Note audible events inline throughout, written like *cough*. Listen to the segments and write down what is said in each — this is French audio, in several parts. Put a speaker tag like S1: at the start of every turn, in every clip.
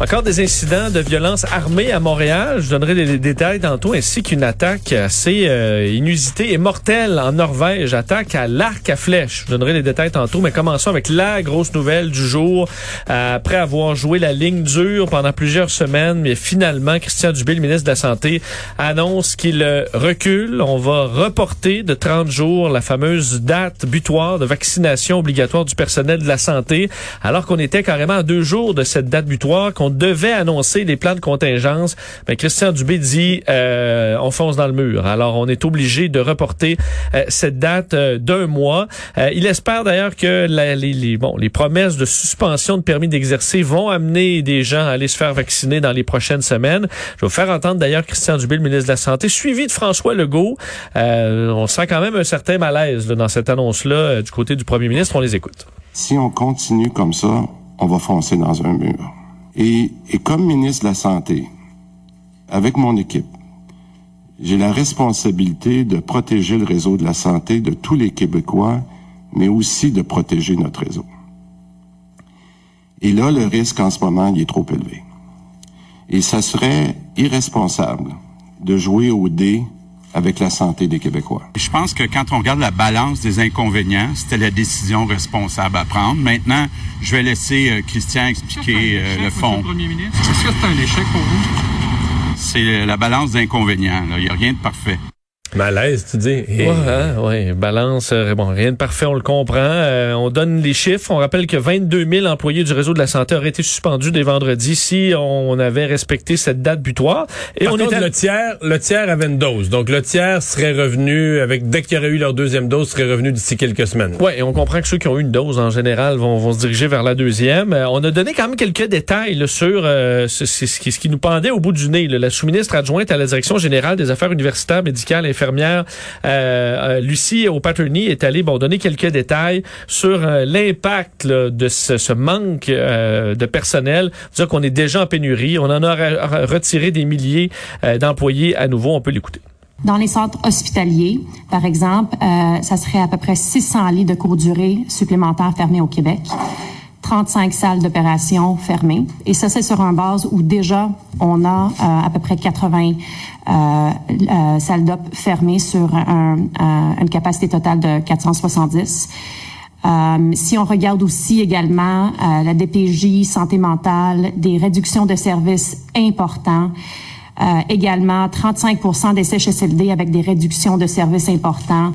S1: Encore des incidents de violence armée à Montréal. Je donnerai les détails tantôt, ainsi qu'une attaque assez euh, inusitée et mortelle en Norvège. Attaque à l'arc à flèche. Je donnerai les détails tantôt, mais commençons avec la grosse nouvelle du jour. Euh, après avoir joué la ligne dure pendant plusieurs semaines, mais finalement, Christian Dubé, le ministre de la Santé, annonce qu'il euh, recule. On va reporter de 30 jours la fameuse date butoir de vaccination obligatoire du personnel de la santé, alors qu'on était carrément à deux jours de cette date butoir on devait annoncer les plans de contingence, mais Christian Dubé dit euh, on fonce dans le mur. Alors on est obligé de reporter euh, cette date euh, d'un mois. il espère d'ailleurs que les promesses de suspension de permis d'exercer vont amener des gens à aller se faire vacciner dans les prochaines semaines. Je vais vous faire entendre d'ailleurs Christian Dubé, le ministre de la Santé, suivi de François Legault. on sent quand même un certain malaise dans cette annonce-là du côté du premier ministre. On les écoute.
S2: Si on continue comme ça, on va foncer dans un mur. Et, comme ministre de la Santé, avec mon équipe, j'ai la responsabilité de protéger le réseau de la santé de tous les Québécois, mais aussi de protéger notre réseau. Et là, le risque en ce moment, il est trop élevé. Et ça serait irresponsable de jouer au dé avec la santé des Québécois.
S3: Je pense que quand on regarde la balance des inconvénients, c'était la décision responsable à prendre. Maintenant, je vais laisser euh, Christian expliquer euh, le fond.
S4: Est-ce que c'est un échec pour vous?
S3: C'est la balance d'inconvénients. Il n'y a rien de parfait.
S5: Malaise, tu dis.
S1: Ouais, hein, ouais, balance. Euh, bon, rien de parfait, on le comprend. Euh, on donne les chiffres. On rappelle que 22 000 employés du réseau de la santé auraient été suspendus dès vendredi si on avait respecté cette date butoir.
S5: Et on était le tiers, le tiers avait une dose. Donc le tiers serait revenu avec dès qu'il y aurait eu leur deuxième dose, serait revenu d'ici quelques semaines.
S1: Ouais, et on comprend que ceux qui ont eu une dose en général vont, vont se diriger vers la deuxième. Euh, on a donné quand même quelques détails là, sur ce, ce, qui, ce, qui, nous pendait au bout du nez. La sous-ministre adjointe à la direction générale des affaires universitaires, médicales, infirmières infirmière euh, euh, Lucie est allée bon donner quelques détails sur euh, l'impact de ce, manque de personnel. Dire qu'on est déjà en pénurie, on en a retiré des milliers d'employés à nouveau. On peut l'écouter.
S6: Dans les centres hospitaliers, par exemple, ça serait à peu près 600 lits de courte durée supplémentaires fermés au Québec. 35 salles d'opération fermées. Et ça, c'est sur un base où déjà on a euh, à peu près 80 euh, euh, salles d'op fermées sur un, une capacité totale de 470. si on regarde aussi également la DPJ, santé mentale, des réductions de services importants, également 35% des CHSLD avec des réductions de services importants.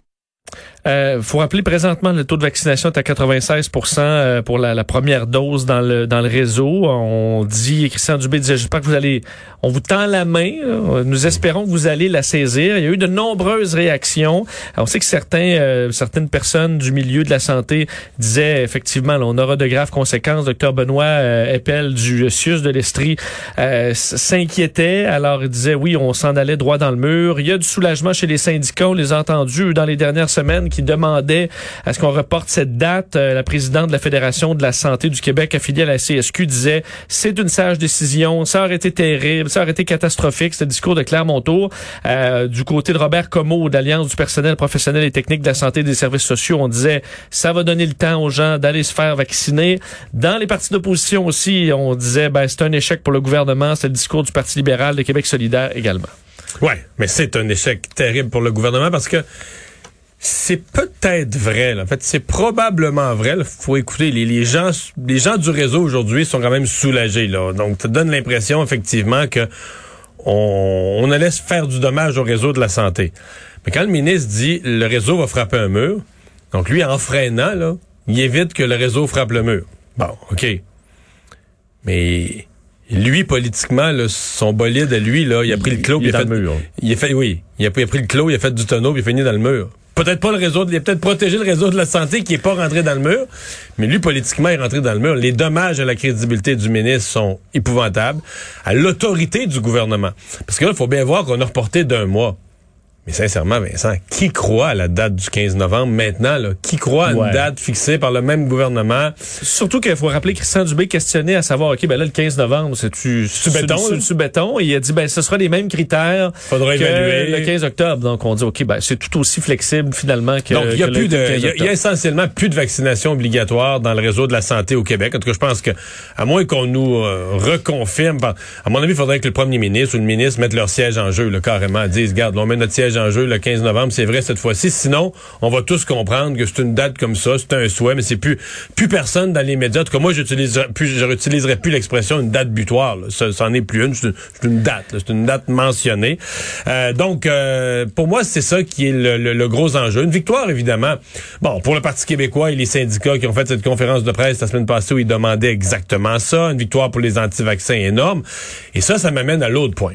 S1: Euh, faut rappeler présentement le taux de vaccination est à 96 euh, pour la, la, première dose dans le dans le réseau. On dit Christian Dubé disait j'espère que vous allez on vous tend la main. Nous espérons que vous allez la saisir. Il y a eu de nombreuses réactions. on sait que certains euh, certaines personnes du milieu de la santé disaient effectivement on aura de graves conséquences. Docteur Benoît euh, Eppel du CIUS de l'Estrie euh, s'inquiétait. Alors il disait oui on s'en allait droit dans le mur. Il y a du soulagement chez les syndicats. On les a entendus dans les dernières semaines demandait à ce qu'on reporte cette date. Euh, la présidente de la Fédération de la santé du Québec, affiliée à la CSQ, disait c'est une sage décision, ça aurait été terrible, ça aurait été catastrophique. C'était le discours de Claire Montour. Euh, du côté de Robert Comeau, d'Alliance du personnel professionnel et technique de la santé et des services sociaux, on disait ça va donner le temps aux gens d'aller se faire vacciner. Dans les partis d'opposition aussi, on disait ben c'est un échec pour le gouvernement. C'est le discours du Parti libéral de Québec solidaire également.
S5: Ouais, mais c'est un échec terrible pour le gouvernement parce que c'est peut-être vrai. En fait, c'est probablement vrai. Il faut écouter. Les, gens, les gens du réseau aujourd'hui sont quand même soulagés. Là. Donc, ça donne l'impression effectivement que on, on allait se faire du dommage au réseau de la santé. Mais quand le ministre dit le réseau va frapper un mur, donc lui, en freinant, là, il évite que le réseau frappe le mur. Bon, OK. Mais lui, politiquement, son bolide à lui, là, il a pris le clos. Il, a fait, le mur. Il a fait, oui. Il a, pris le clos, il a fait du tonneau, puis il a fini dans le mur peut-être pas le réseau, il a peut-être protégé le réseau de la santé qui est pas rentré dans le mur, mais lui, politiquement, est rentré dans le mur. Les dommages à la crédibilité du ministre sont épouvantables, à l'autorité du gouvernement. Parce que là, il faut bien voir qu'on a reporté d'un mois. Mais sincèrement, Vincent, qui croit à la date du 15 novembre maintenant? Là? Qui croit à une date fixée par le même gouvernement?
S1: Surtout qu'il faut rappeler Christian Dubé questionné à savoir, OK, ben là, le 15 novembre, c'est-tu
S5: C'est béton,
S1: c'est- béton? Et il a dit, ben, ce sera les mêmes critères
S5: Faudra
S1: que
S5: évaluer.
S1: le 15 octobre. Donc, on dit, OK, ben, c'est tout aussi flexible, finalement, que
S5: Donc, il y a
S1: que
S5: plus de,
S1: 15
S5: il y a- y, essentiellement plus de vaccination obligatoire dans le réseau de la santé au Québec. En tout cas, je pense que, à moins qu'on nous euh, reconfirme, à mon avis, il faudrait que le premier ministre ou le ministre mette leur siège en jeu, là, carrément, disent, regarde, là, on met notre siège en jeu le 15 novembre, c'est vrai cette fois-ci. Sinon, on va tous comprendre que c'est une date comme ça, c'est un souhait, mais c'est plus, plus personne dans les médias. En tout cas, moi, j'utiliserai plus, je n'utiliserai plus l'expression une date butoir. Ça, c'en est plus une, c'est une, date, c'est une date mentionnée. Euh, donc, euh, pour moi, c'est ça qui est le gros enjeu. Une victoire, évidemment. Bon, pour le Parti québécois et les syndicats qui ont fait cette conférence de presse la semaine passée où ils demandaient exactement ça, une victoire pour les anti-vaccins énorme. Et ça, ça m'amène à l'autre point.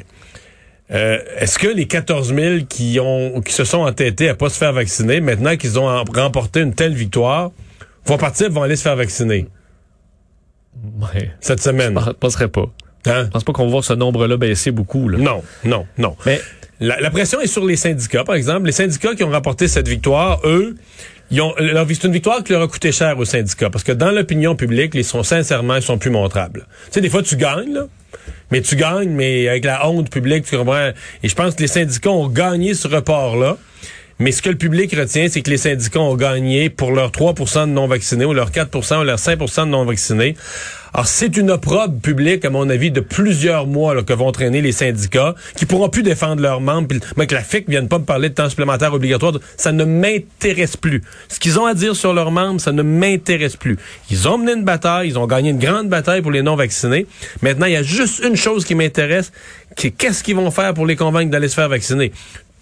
S5: Euh, Est-ce que les 14 000 qui ont qui se sont entêtés à pas se faire vacciner, maintenant qu'ils ont em- remporté une telle victoire, vont partir, vont aller se faire vacciner?
S1: Ouais.
S5: cette semaine?
S1: Je penserais pas.
S5: Hein?
S1: Je pense pas qu'on va voir ce nombre-là baisser beaucoup, là.
S5: Non, non, non.
S1: Mais,
S5: La, la pression est sur les syndicats, par exemple. Les syndicats qui ont remporté cette victoire, eux, ils ont, c'est une victoire qui leur a coûté cher aux syndicats. Parce que dans l'opinion publique, ils sont sincèrement, ils sont plus montrables. Tu sais, des fois, tu gagnes, là. Mais tu gagnes, mais avec la honte publique, tu comprends? Et je pense que les syndicats ont gagné ce report-là. Mais ce que le public retient, c'est que les syndicats ont gagné pour leurs 3% de non-vaccinés ou leurs 4% ou leurs 5% de non-vaccinés. Alors, c'est une opprobre publique, à mon avis, de plusieurs mois là, que vont traîner les syndicats, qui pourront plus défendre leurs membres. Moi, que la FIC vienne pas me parler de temps supplémentaire obligatoire, ça ne m'intéresse plus. Ce qu'ils ont à dire sur leurs membres, ça ne m'intéresse plus. Ils ont mené une bataille, ils ont gagné une grande bataille pour les non-vaccinés. Maintenant, il y a juste une chose qui m'intéresse, qui est qu'est-ce qu'ils vont faire pour les convaincre d'aller se faire vacciner?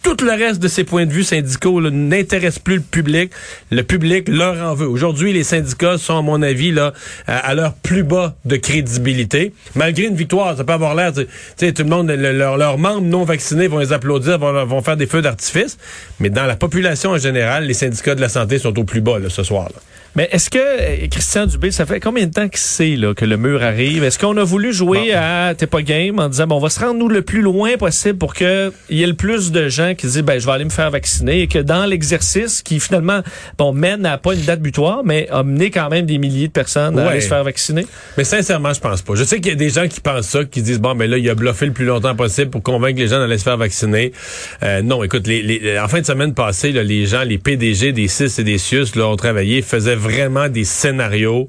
S5: Tout le reste de ces points de vue syndicaux n'intéresse plus le public. Le public leur en veut. Aujourd'hui, les syndicats sont, à mon avis, là, à, leur plus bas de crédibilité. Malgré une victoire, ça peut avoir l'air, tu sais, tout le monde, le- leur- leurs membres non vaccinés vont les applaudir, vont, vont faire des feux d'artifice. Mais dans la population en général, les syndicats de la santé sont au plus bas là, ce soir. Là.
S1: Mais est-ce que, euh, Christian Dubé, ça fait combien de temps qu'il sait, là, que le mur arrive? Est-ce qu'on a voulu jouer à T'es pas game en disant, bon, on va se rendre, nous, le plus loin possible pour que il y ait le plus de gens qui disent, ben, je vais aller me faire vacciner et que dans l'exercice qui, finalement, bon, mène à pas une date butoir, mais a mené quand même des milliers de personnes à
S5: Ouais.
S1: aller se faire vacciner?
S5: Mais sincèrement, je pense pas. Je sais qu'il y a des gens qui pensent ça, qui disent bon, mais là, il a bluffé le plus longtemps possible pour convaincre les gens d'aller se faire vacciner. Euh, non, écoute, les, les- en fin de semaine passée, là, les gens, les PDG des CIS et des CIUS, là, ont travaillé, faisaient vraiment des scénarios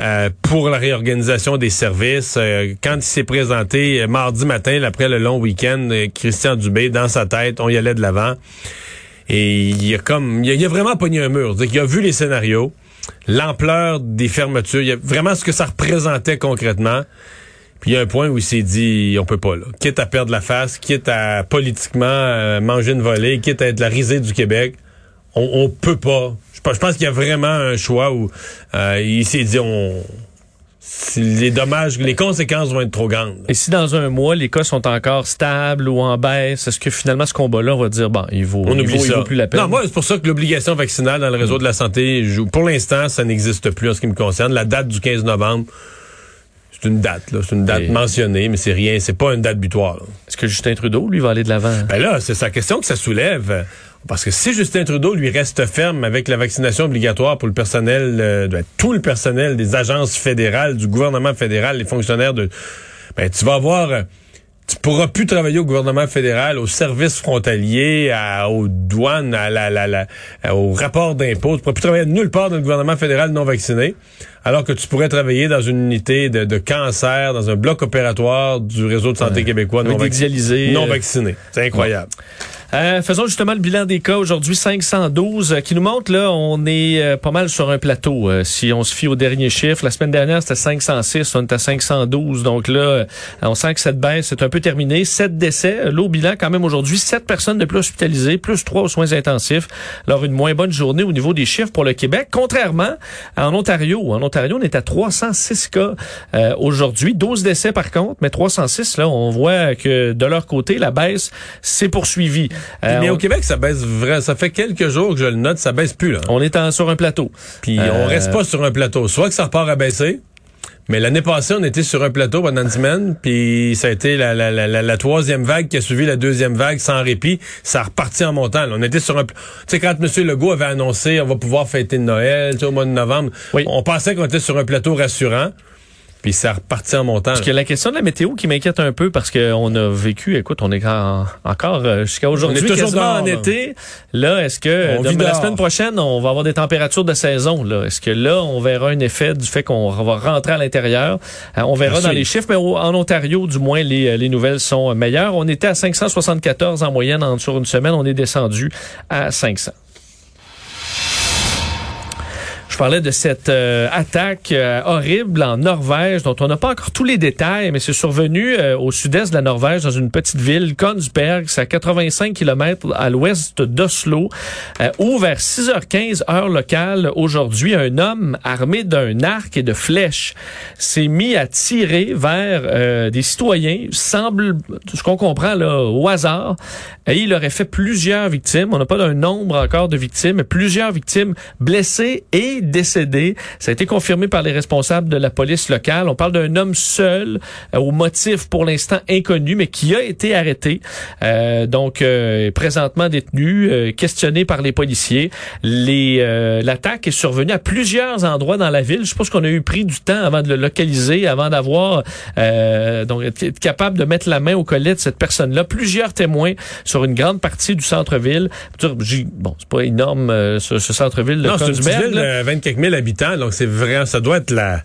S5: euh, pour la réorganisation des services. Euh, quand il s'est présenté euh, mardi matin, après le long week-end, euh, Christian Dubé, dans sa tête, on y allait de l'avant. Et il a comme, il a, il a vraiment pogné un mur. Qu'il a vu les scénarios, l'ampleur des fermetures, il a vraiment ce que ça représentait concrètement. Puis il y a un point où il s'est dit, on peut pas là. Quitte à perdre la face, quitte à politiquement euh, manger une volée, quitte à être la risée du Québec, on, on peut pas. Je, pense- je pense qu'il y a vraiment un choix où euh, il s'est dit, on, les dommages, les conséquences vont être trop grandes.
S1: Et si dans un mois, les cas sont encore stables ou en baisse, est-ce que finalement, ce combat-là, on va dire, bon, il vaut,
S5: On
S1: il vaut plus la peine?
S5: Non, moi, c'est pour ça que l'obligation vaccinale dans le réseau de la santé, pour l'instant, ça n'existe plus en ce qui me concerne. La date du 15 novembre, c'est une date, là. C'est une date
S1: Et-
S5: mentionnée, mais c'est rien. C'est pas une date butoir.
S1: Est-ce que Justin Trudeau, lui, va aller de l'avant?
S5: Ben là, c'est sa question que ça soulève. Parce que si Justin Trudeau lui reste ferme avec la vaccination obligatoire pour le personnel, euh, de, tout le personnel des agences fédérales, du gouvernement fédéral, les fonctionnaires de, ben tu vas avoir, euh, tu pourras plus travailler au gouvernement fédéral, aux services frontaliers, à, aux douanes, à la, la, la, au rapport d'impôts. Tu pourras plus travailler nulle part dans le gouvernement fédéral non vacciné, alors que tu pourrais travailler dans une unité de, de cancer, dans un bloc opératoire du réseau de santé québécois non, vacciné. non
S1: euh,
S5: vacciné. C'est incroyable.
S1: Euh, faisons justement le bilan des cas aujourd'hui 512 euh, qui nous montre là on est euh, pas mal sur un plateau euh, si on se fie aux derniers chiffres. La semaine dernière c'était 506 on est à 512 donc là euh, on sent que cette baisse est un peu terminée. Sept décès Euh, là au bilan quand même aujourd'hui sept personnes de plus hospitalisées plus trois aux soins intensifs. Alors une moins bonne journée au niveau des chiffres pour le Québec. Contrairement en Ontario en Ontario on est à 306 cas aujourd'hui. 12 décès par contre mais 306 là on voit que de leur côté la baisse s'est poursuivie Euh,
S5: Mais
S1: on-
S5: au Québec, ça baisse vrai. Ça fait quelques jours que je le note, ça baisse plus là.
S1: on est en- sur un plateau.
S5: Puis
S1: Euh,
S5: on reste pas sur un plateau. Soit que ça repart à baisser, Mais l'année passée, on était sur un plateau pendant une semaine, puis ça a été la, la, la, la, troisième vague qui a suivi la deuxième vague sans répit. Ça a reparti en montant. Là. On était sur un... Tu sais, quand M. Legault avait annoncé on va pouvoir fêter Noël au mois de novembre, on pensait qu'on était sur un plateau rassurant. Puis ça repartit en montant.
S1: Parce que la question de la météo qui m'inquiète un peu parce qu'on a vécu, écoute, on est encore euh, jusqu'à aujourd'hui toujours en été. Là, est-ce que la semaine prochaine, on va avoir des températures de saison là? Est-ce que là, on verra un effet du fait qu'on va rentrer à l'intérieur? Euh, On verra dans les chiffres, mais en Ontario, du moins, les, les nouvelles sont meilleures. On était à 574 en moyenne en, sur une semaine, on est descendu à 500. Je parlais de cette euh, attaque euh, horrible en Norvège dont on n'a pas encore tous les détails, mais c'est survenu euh, au sud-est de la Norvège dans une petite ville, Konsberg, c'est à 85 km à l'ouest d'Oslo, où vers 6h15 heure locale aujourd'hui, un homme armé d'un arc et de flèches s'est mis à tirer vers des citoyens, semble, ce qu'on comprend là, au hasard, et il aurait fait plusieurs victimes. On n'a pas d'un nombre encore de victimes, mais plusieurs victimes blessées et décédé. Ça a été confirmé par les responsables de la police locale. On parle d'un homme seul, euh, au motif pour l'instant inconnu, mais qui a été arrêté. Euh, donc, euh, présentement détenu, euh, questionné par les policiers. Les L'attaque est survenue à plusieurs endroits dans la ville. Je pense qu'on a eu pris du temps avant de le localiser, avant d'avoir donc être capable de mettre la main au collet de cette personne-là. Plusieurs témoins sur une grande partie du centre-ville. Bon, c'est pas énorme ce, ce centre-ville de
S5: non, 20 quelques mille habitants, donc c'est vrai, ça doit être la...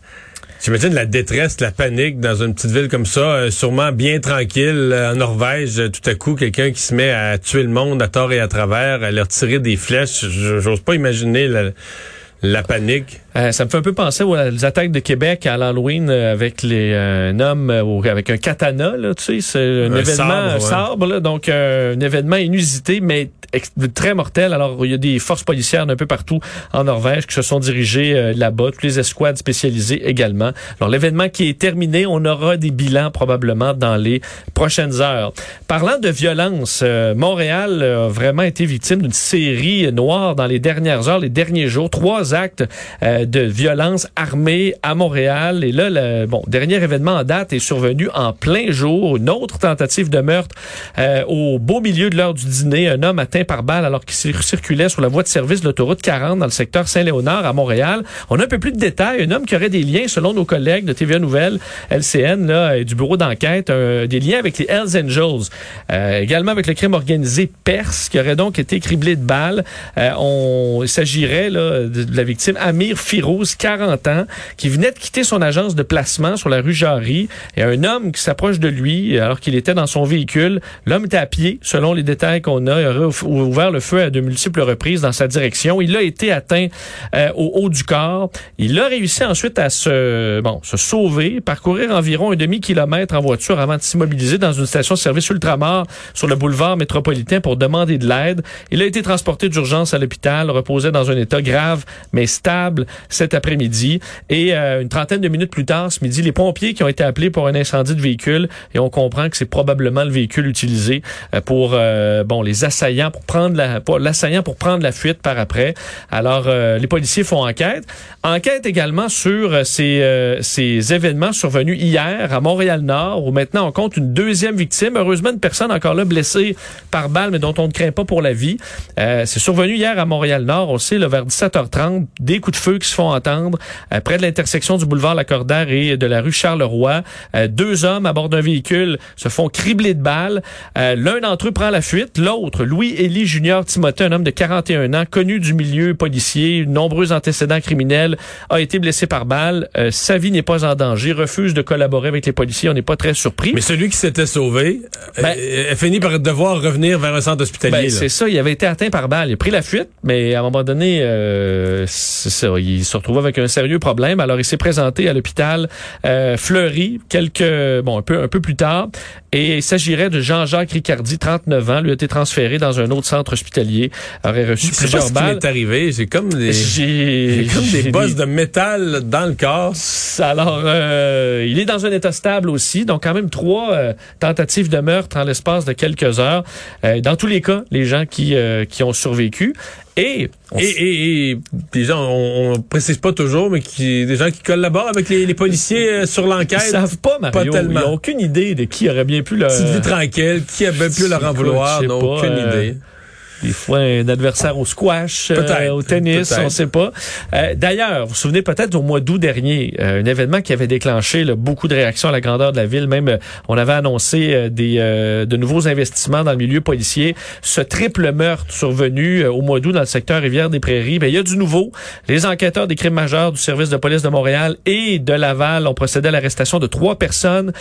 S5: J'imagine la détresse, la panique dans une petite ville comme ça, euh, sûrement bien tranquille euh, en Norvège. Euh, tout à coup, quelqu'un qui se met à tuer le monde à tort et à travers, à leur tirer des flèches. J'ose pas imaginer la, panique.
S1: ça me fait un peu penser aux, attaques de Québec à l'Halloween avec les un homme avec un katana là, tu sais, c'est un, événement sabre, donc un événement inusité mais très mortel. Alors, il y a des forces policières d'un peu partout en Norvège qui se sont dirigées euh, là-bas, toutes les escouades spécialisées également. Alors, l'événement qui est terminé, on aura des bilans probablement dans les prochaines heures. Parlant de violence, euh, Montréal a vraiment été victime d'une série noire dans les dernières heures, les derniers jours. Trois actes euh, de violence armée à Montréal. Et là, le bon, dernier événement en date est survenu en plein jour. Une autre tentative de meurtre au beau milieu de l'heure du dîner. Un homme atteint par balle alors qu'il circulait sur la voie de service de l'autoroute 40 dans le secteur Saint-Léonard à Montréal. On a un peu plus de détails. Un homme qui aurait des liens, selon nos collègues de TVA Nouvelle, LCN, là, et du bureau d'enquête, des liens avec les Hells Angels, euh, également avec le crime organisé Perse, qui aurait donc été criblé de balles. Euh, il s'agirait là, de, la victime Amir Firouz, 40 ans, qui venait de quitter son agence de placement sur la rue Jarry. Et un homme qui s'approche de lui alors qu'il était dans son véhicule. L'homme était à pied, selon les détails qu'on a. ouvert le feu à de multiples reprises dans sa direction. Il a été atteint euh, au haut du corps. Il a réussi ensuite à se, bon, se sauver, parcourir environ un demi-kilomètre en voiture avant de s'immobiliser dans une station-service ultramar sur le boulevard métropolitain pour demander de l'aide. Il a été transporté d'urgence à l'hôpital, reposait dans un état grave mais stable cet après-midi. Et euh, une trentaine de minutes plus tard, ce midi, les pompiers qui ont été appelés pour un incendie de véhicule et on comprend que c'est probablement le véhicule utilisé euh, pour bon les assaillants pour prendre la, l'assaillant pour prendre la fuite par après. Alors, euh, les policiers font enquête. Enquête également sur euh, ces, euh, ces événements survenus hier à Montréal-Nord, où maintenant on compte une deuxième victime. Heureusement, une personne encore là blessée par balle, mais dont on ne craint pas pour la vie. c'est survenu hier à Montréal-Nord, on sait, là, vers 17h30, des coups de feu qui se font entendre près de l'intersection du boulevard Lacordaire et de la rue Charleroi. deux hommes à bord d'un véhicule se font cribler de balles. L'un d'entre eux prend la fuite, l'autre, Louis Élie Junior Timothée, un homme de 41 ans, connu du milieu policier, nombreux antécédents criminels, a été blessé par balle. Euh, sa vie n'est pas en danger, refuse de collaborer avec les policiers. On n'est pas très surpris.
S5: Mais celui qui s'était sauvé euh, ben, a fini par devoir revenir vers un centre hospitalier. Ben,
S1: c'est ça, il avait été atteint par balle. Il a pris la fuite, mais à un moment donné, euh, ça, il se retrouve avec un sérieux problème. Alors, il s'est présenté à l'hôpital Fleury quelques, bon, un peu, un peu plus tard. Et il s'agirait de Jean-Jacques Ricardi, 39 ans, lui a été transféré dans un autre centre hospitalier, aurait reçu plusieurs
S5: balles. Ce qui arrivé, j'ai comme des j'ai comme des bosses de métal dans le corps.
S1: Alors euh, il est dans un état stable aussi, donc quand même trois euh, tentatives de meurtre en l'espace de quelques heures. Euh, dans tous les cas, les gens qui qui ont survécu Et,
S5: Et, et, et des gens, on, on précise pas toujours, mais qui, des gens qui collaborent avec les, les policiers euh, sur
S1: Ils
S5: l'enquête.
S1: savent pas, Mario.
S5: Pas tellement.
S1: Ils n'ont aucune idée de qui aurait bien pu leur...
S5: Petite vie tranquille, qui a bien pu leur en vouloir,
S1: sais
S5: n'ont aucune
S1: euh,
S5: idée.
S1: Des fois, un adversaire au squash, euh, au tennis, on sait pas. Euh, D'ailleurs, vous vous souvenez peut-être au mois d'août dernier, euh, un événement qui avait déclenché là, beaucoup de réactions à la grandeur de la ville. Même, on avait annoncé des, euh, de nouveaux investissements dans le milieu policier. Ce triple meurtre survenu au mois d'août dans le secteur Rivière-des-Prairies, ben, il y a du nouveau. Les enquêteurs des crimes majeurs du service de police de Montréal et de Laval ont procédé à l'arrestation de trois personnes.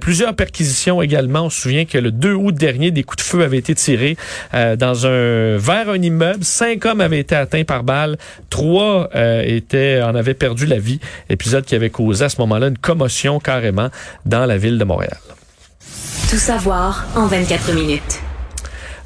S1: Plusieurs perquisitions également. On se souvient que le 2 août dernier, des coups de feu avaient été tirés euh, dans un vers un immeuble. Cinq hommes avaient été atteints par balle. Trois euh, étaient en avaient perdu la vie. Épisode qui avait causé à ce moment-là une commotion carrément dans la ville de Montréal.
S7: Tout savoir en 24 minutes.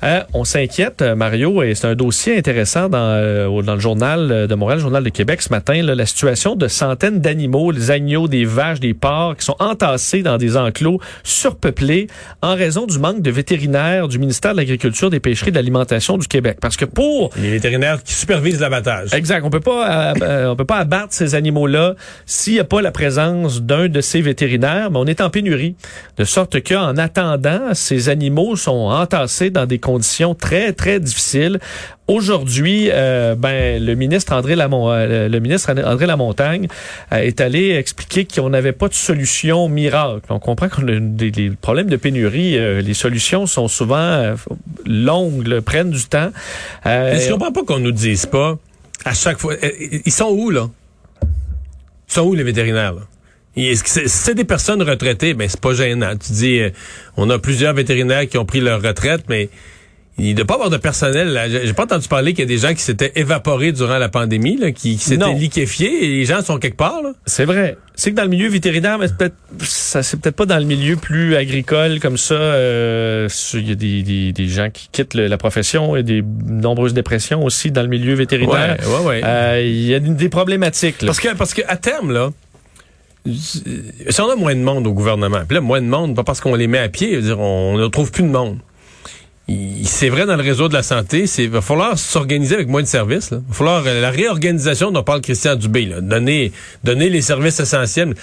S1: Euh, on s'inquiète, euh, Mario, et c'est un dossier intéressant dans, euh, dans le journal de Montréal, le journal de Québec ce matin, là, la situation de centaines d'animaux, les agneaux, des vaches, des porcs, qui sont entassés dans des enclos surpeuplés en raison du manque de vétérinaires du ministère de l'Agriculture, des Pêcheries et de l'Alimentation du Québec. Parce que pour
S5: Les vétérinaires qui supervisent l'abattage.
S1: Exact. On peut pas, euh, euh, on peut pas abattre ces animaux-là s'il n'y a pas la présence d'un de ces vétérinaires. Mais on est en pénurie, de sorte qu'en attendant, ces animaux sont entassés dans des conditions très très difficiles. Aujourd'hui, euh, ben le ministre André Lamont, euh, Lamontagne euh, est allé expliquer qu'on n'avait pas de solution miracle. On comprend qu'on a des, problèmes de pénurie. les solutions sont souvent longues, prennent du temps.
S5: Mais je comprends pas qu'on nous dise pas à chaque fois. Ils sont où, là? Ils sont où, les vétérinaires, là? C'est des personnes retraitées? Ben, c'est pas gênant. Tu dis, on a plusieurs vétérinaires qui ont pris leur retraite, mais il ne doit pas avoir de personnel. J'ai pas entendu parler qu'il y a des gens qui s'étaient évaporés durant la pandémie, là, qui, qui s'étaient liquéfiés, et les gens sont quelque part.
S1: C'est vrai. C'est que dans le milieu vétérinaire, mais c'est peut-être ça c'est peut-être pas dans le milieu plus agricole comme ça. euh, Il y a des, des, des gens qui quittent le- la profession et des nombreuses dépressions aussi dans le milieu vétérinaire.
S5: Ouais, ouais, ouais.
S1: Euh, Il y a des des problématiques. là.
S5: Parce que, parce que à terme, là, si on a moins de monde au gouvernement, puis là, moins de monde, pas parce qu'on les met à pied, je veux dire, on ne trouve plus de monde. Il- C'est vrai dans le réseau de la santé, c'est va falloir s'organiser avec moins de services. Là. Va falloir euh, la réorganisation dont parle Christian Dubé, donner donner les services essentiels.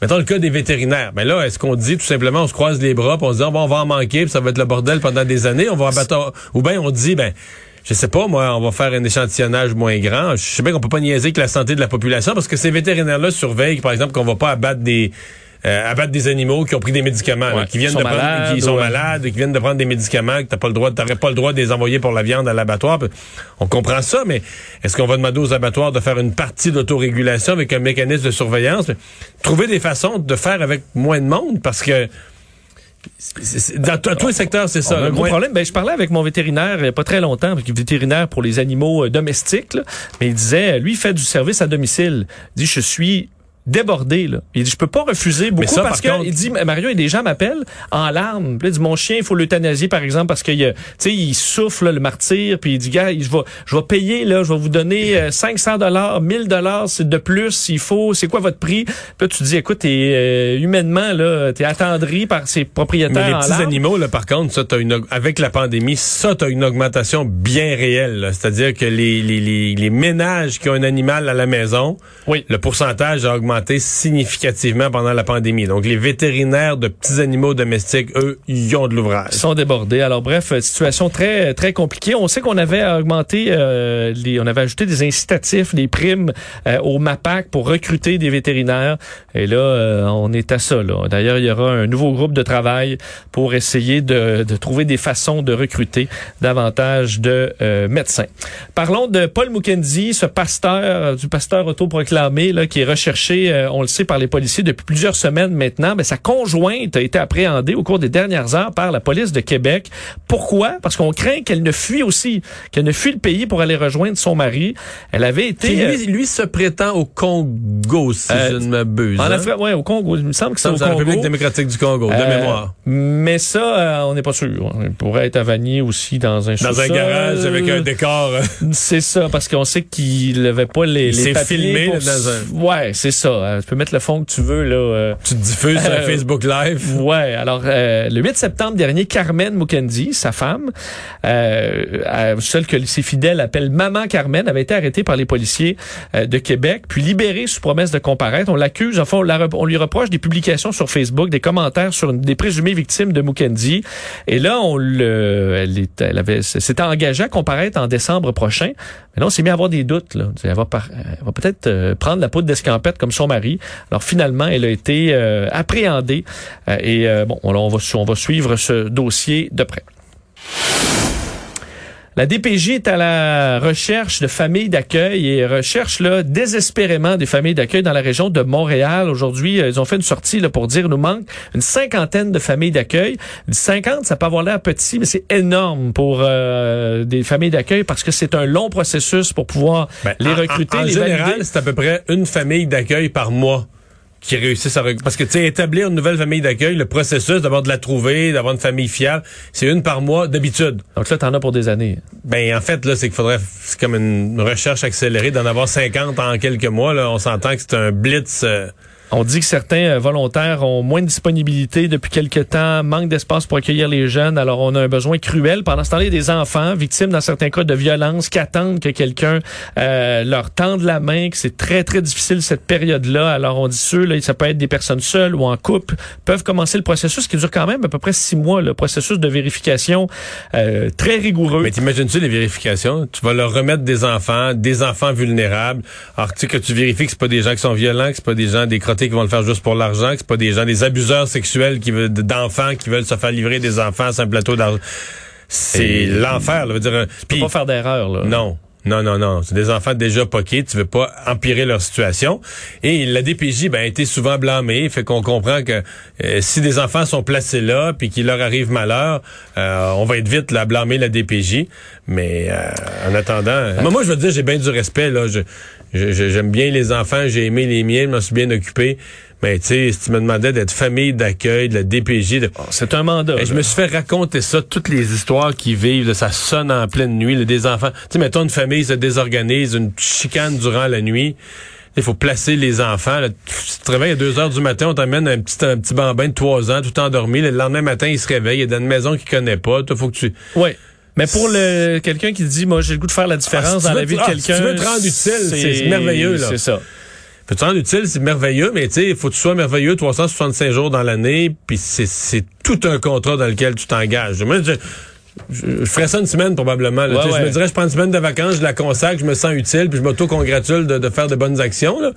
S5: Mettons le cas des vétérinaires. Mais là, est-ce qu'on dit tout simplement on se croise les bras, puis on se dit Ah, on va en manquer, puis ça va être le bordel pendant des années, on va abattre ou bien on dit ben je sais pas, moi, on va faire un échantillonnage moins grand. Je sais bien qu'on peut pas niaiser avec la santé de la population parce que ces vétérinaires-là surveillent, par exemple, qu'on va pas abattre des euh, abattre des animaux qui ont pris des médicaments, là, qui viennent
S1: qui
S5: de prendre-
S1: malades,
S5: qui sont
S1: ouais.
S5: malades, qui viennent de prendre des médicaments, que t'as pas le droit, t'aurais pas le droit de les envoyer pour la viande à l'abattoir. On comprend ça, mais est-ce qu'on va demander aux abattoirs de faire une partie d'autorégulation avec un mécanisme de surveillance? Trouver des façons de faire avec moins de monde parce que dans tous les secteurs, c'est ça.
S1: Un gros problème. Ben, je parlais avec mon vétérinaire il n'y a pas très longtemps, avec vétérinaire pour les animaux euh, domestiques, là, mais il disait, lui, il fait du service à domicile. Il dit, je suis débordé là. Il dit je peux pas refuser beaucoup
S5: ça,
S1: parce que
S5: contre-
S1: il dit Mario et des gens m'appellent en larmes. Puis il dit mon chien il faut l'euthanasier par exemple parce qu'il tu sais il souffle là, le martyr puis il dit gars je vais je vais payer là, je vais vous donner euh, 500 dollars, 1000 dollars c'est de plus s'il faut, c'est quoi votre prix? Puis là tu dis écoute t'es euh, humainement là, t'es attendri par ces propriétaires
S5: Mais les
S1: en
S5: petits
S1: larmes.
S5: animaux, là, par contre, ça, t'as une, avec la pandémie, ça, t'as une augmentation bien réelle. C'est-à-dire que les, les, les, les ménages qui ont un animal à la maison,
S1: Oui.
S5: le pourcentage a augmenté significativement pendant la pandémie. Donc, les vétérinaires de petits animaux domestiques, eux, ils ont de l'ouvrage.
S1: Sont débordés. Alors bref, euh, situation très très compliquée. On sait qu'on avait augmenté, euh, on avait ajouté des incitatifs, des primes euh, au MAPAC pour recruter des vétérinaires. Et là, on est à ça. D'ailleurs, il y aura un nouveau groupe de travail pour essayer de, trouver des façons de recruter davantage de médecins. Parlons de Paul Mukendi, ce pasteur, du pasteur autoproclamé là, qui est recherché, euh, on le sait, par les policiers depuis plusieurs semaines maintenant. Mais sa conjointe a été appréhendée au cours des dernières heures par la police de Québec. Pourquoi? Parce qu'on craint qu'elle ne fuit aussi, qu'elle ne fuit le pays pour aller rejoindre son mari. Elle avait été...
S5: Qui,
S1: euh,
S5: lui, lui se prétend au Congo, si
S1: Euh,
S5: je ne m'abuse.
S1: en
S5: hein?
S1: Afrique, ouais, au Congo. Il me semble que c'est au Congo.
S5: République démocratique du Congo, de
S1: Euh,
S5: mémoire.
S1: Mais ça, on n'est pas sûr. Il pourrait être à Vanier aussi dans un
S5: Dans un garage avec un décor.
S1: C'est ça, parce qu'on sait qu'il n'avait pas les,
S5: Il
S1: les
S5: s'est
S1: papiers
S5: filmé,
S1: pour
S5: dans
S1: s- Ouais, c'est ça. Euh, tu peux mettre le fond que tu veux. là. euh.
S5: Tu te diffuses sur
S1: Euh,
S5: Facebook Live.
S1: Ouais, alors euh, le 8 septembre dernier, Carmen Mukendi, sa femme, celle que ses fidèles appellent Maman Carmen, avait été arrêtée par les policiers de Québec, puis libérée sous promesse de comparaître. On l'accuse, enfin, on, la on lui reproche des publications sur Facebook, des commentaires sur une, des présumées victimes de Mukendi. Et là, on le, elle, est- elle avait, s'était engagée à comparaître en décembre prochain. Mais là, on s'est mis à avoir des doutes. Là. Elle va, va peut-être prendre la poudre d'escampette comme son mari. Alors finalement, elle a été euh, appréhendée. Euh, et euh, bon, on, on va, su- on va suivre ce dossier de près. La DPJ est à la recherche de familles d'accueil et recherche là, désespérément des familles d'accueil dans la région de Montréal. Aujourd'hui, euh, ils ont fait une sortie là, pour dire nous manque une cinquantaine de familles d'accueil. 50, ça peut avoir l'air petit, mais c'est énorme pour euh, des familles d'accueil parce que c'est un long processus pour pouvoir
S5: Ben,
S1: les recruter,
S5: En, en
S1: les
S5: général, c'est à peu près une famille d'accueil par mois qui réussissent à parce que tu sais établir une nouvelle famille d'accueil, le processus d'abord de la trouver, d'avoir une famille fiable, c'est une par mois d'habitude.
S1: Donc là, t'en as pour des années.
S5: Ben en fait là, c'est qu'il faudrait c'est comme une recherche accélérée d'en avoir 50 en quelques mois là, on s'entend que c'est un blitz euh,
S1: On dit que certains euh, volontaires ont moins de disponibilité depuis quelque temps, manque d'espace pour accueillir les jeunes, alors on a un besoin cruel. Pendant ce temps-là, il y a des enfants victimes dans certains cas de violence qui attendent que quelqu'un euh, leur tende la main, que c'est très très difficile cette période-là. Alors on dit ceux, là, ça peut être des personnes seules ou en couple, peuvent commencer le processus qui dure quand même à peu près six mois, le processus de vérification euh, très rigoureux.
S5: Mais t'imagines-tu les vérifications? Tu vas leur remettre des enfants, des enfants vulnérables. Alors, tu sais que tu vérifies que c'est pas des gens qui sont violents, que c'est pas des gens des qui vont le faire juste pour l'argent, que c'est pas des gens, des abuseurs sexuels qui veulent, d'enfants qui veulent se faire livrer des enfants sur un plateau d'argent. C'est l'enfer, là. Veut dire,
S1: Tu peux pas faire d'erreur, là.
S5: non. Non, non, non. C'est des enfants déjà poqués. Tu veux pas empirer leur situation. Et la DPJ ben, a été souvent blâmée. Fait qu'on comprend que euh, si des enfants sont placés là puis qu'il leur arrive malheur, euh, on va être vite là, blâmer la DPJ. Mais euh, en attendant... euh, moi, je veux dire, j'ai bien du respect. là. Je- J'aime bien les enfants. J'ai aimé les miens. Je m'en suis bien occupé. Mais tu sais, si tu me demandais d'être famille d'accueil de la DPJ... De...
S1: C'est un mandat.
S5: Hey, je
S1: là.
S5: me suis fait raconter ça, toutes les histoires qui vivent, là, ça sonne en pleine nuit, là, des enfants. Tu sais, mettons une famille se désorganise, une chicane durant la nuit. Il faut placer les enfants. Là. Tu te réveilles à 2 heures du matin, on t'emmène un petit, un petit bambin de 3 ans, tout endormi. Le lendemain matin, il se réveille, il est dans une maison qu'il connaît pas. Toi, faut que tu...
S1: Oui. Mais pour le quelqu'un qui dit, moi, j'ai le goût de faire la différence
S5: Ah, si
S1: dans
S5: veux
S1: la vie de
S5: ah,
S1: quelqu'un.
S5: si tu veux te rendre utile, c'est- c'est merveilleux, là.
S1: C'est ça.
S5: Faut te rendre utile, c'est merveilleux, mais tu sais, il faut que tu sois merveilleux 365 jours dans l'année, puis c'est, c'est tout un contrat dans lequel tu t'engages. Moi, je, je, je ferais ça une semaine probablement. là.
S1: Ouais,
S5: Je me dirais, je prends une semaine de vacances, je la consacre, je me sens utile, puis je m'auto-congratule de, de faire de bonnes actions. Là.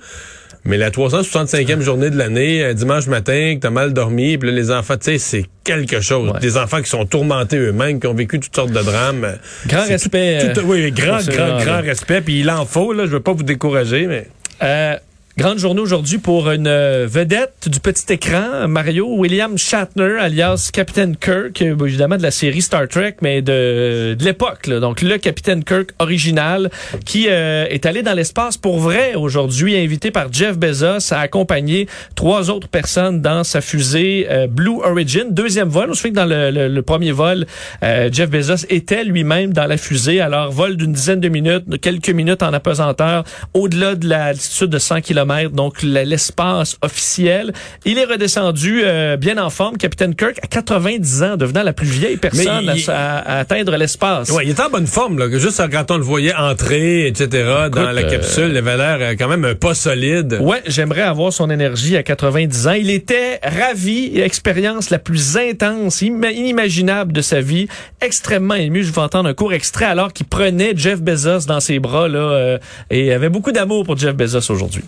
S5: Mais la 365e journée de l'année, un dimanche matin, que t'as mal dormi, puis là, les enfants, tu sais, c'est quelque chose.
S1: Ouais.
S5: Des enfants qui sont tourmentés eux-mêmes, qui ont vécu toutes sortes de drames.
S1: Grand respect,
S5: tout- tout-
S1: euh,
S5: oui, grand,
S1: ces
S5: grand, grand respect. Puis il en faut, là. Je veux pas vous décourager, mais...
S1: Euh, grande journée aujourd'hui pour une euh, vedette du petit écran, Mario William Shatner, alias Captain Kirk, euh, évidemment de la série Star Trek, mais de, de l'époque. Donc le Captain Kirk original qui euh, est allé dans l'espace pour vrai aujourd'hui, invité par Jeff Bezos à accompagner trois autres personnes dans sa fusée Blue Origin. Deuxième vol, on se fait que dans le, le- le premier vol, euh, Jeff Bezos était lui-même dans la fusée. Alors vol d'une dizaine de minutes, de quelques minutes en apesanteur, au-delà de l'altitude de 100 km, donc l'espace officiel. Il est redescendu euh, bien en forme, Capitaine Kirk, à 90 ans, devenant la plus vieille personne
S5: il-
S1: à, à atteindre l'espace.
S5: Ouais, il était en bonne forme, là. Juste quand on le voyait entrer, etc., dans la capsule, il avait l'air euh, quand même pas solide.
S1: Ouais, j'aimerais avoir son énergie à 90 ans. Il était ravi, expérience la plus intense, ima- inimaginable de sa vie, extrêmement ému. Je vais entendre un court extrait alors qu'il prenait Jeff Bezos dans ses bras là, euh, et avait beaucoup d'amour pour Jeff Bezos aujourd'hui.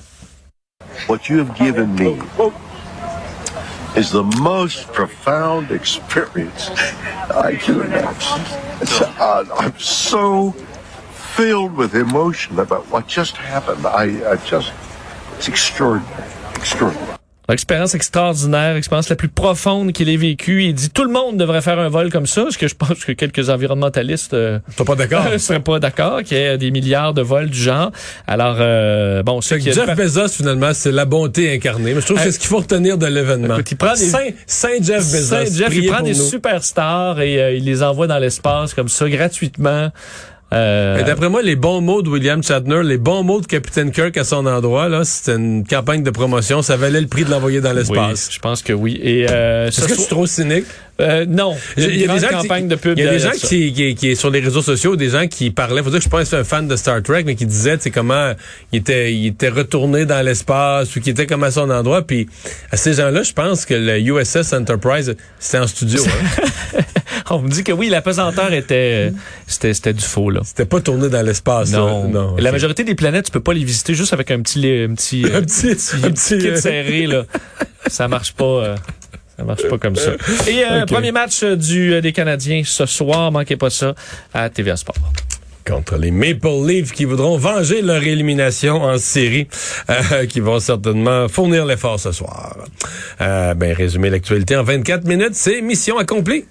S8: What you have given me is the most profound experience I can imagine. I- uh, I'm so filled with emotion about what just happened. I, I just, it's extraordinary, extraordinary.
S1: Expérience extraordinaire, expérience la plus profonde qu'il ait vécue. Il dit tout le monde devrait faire un vol comme ça, ce que je pense que quelques environnementalistes euh,
S5: pas d'accord?
S1: ne *laughs* seraient pas d'accord, qu'il y ait des milliards de vols du genre. Alors, euh, bon,
S5: que
S1: qui...
S5: Jeff Bezos, finalement, c'est la bonté incarnée. Mais je trouve que
S1: Euh,
S5: c'est ce qu'il faut retenir de l'événement.
S1: Écoute, il prend des-
S5: Saint, Saint Jeff Bezos.
S1: Saint Jeff, il prend des
S5: nous.
S1: superstars et euh, il les envoie dans l'espace comme ça gratuitement. Euh,
S5: D'après moi, les bons mots de William Shatner, les bons mots de Capitaine Kirk à son endroit, là, c'était une campagne de promotion. Ça valait le prix de l'envoyer dans
S1: oui,
S5: l'espace.
S1: je pense que oui. Et euh, ce
S5: Est-ce que je suis trop cynique?
S1: Euh, non,
S5: Il y a des gens
S1: campagne
S5: qui,
S1: de pub.
S5: Il y a des gens qui, qui, qui, sur les réseaux sociaux, des gens qui parlaient. Faut dire que je suis pas un fan de Star Trek, mais qui disaient, c'est comment il était, il était retourné dans l'espace ou qui était comme à son endroit. Puis à ces gens-là, je pense que le USS Enterprise, c'était en studio. hein. *laughs* *laughs*
S1: On me dit que oui, la pesanteur était, euh, c'était, c'était du faux là.
S5: c'était pas tourné dans l'espace. là.
S1: Non.
S5: non.
S1: La majorité des planètes, tu peux pas les visiter juste avec un petit, un petit, *laughs* euh,
S5: un petit, un petit,
S1: kit
S5: euh,
S1: serré là. *laughs* Ça marche pas. euh, ça marche pas comme ça. Et euh, premier match euh, du euh, des Canadiens ce soir, manquez pas ça à TVA Sport.
S5: contre les Maple Leafs qui voudront venger leur élimination en série, euh, qui vont certainement fournir l'effort ce soir. Euh, ben, résumer l'actualité en 24 minutes, c'est mission accomplie.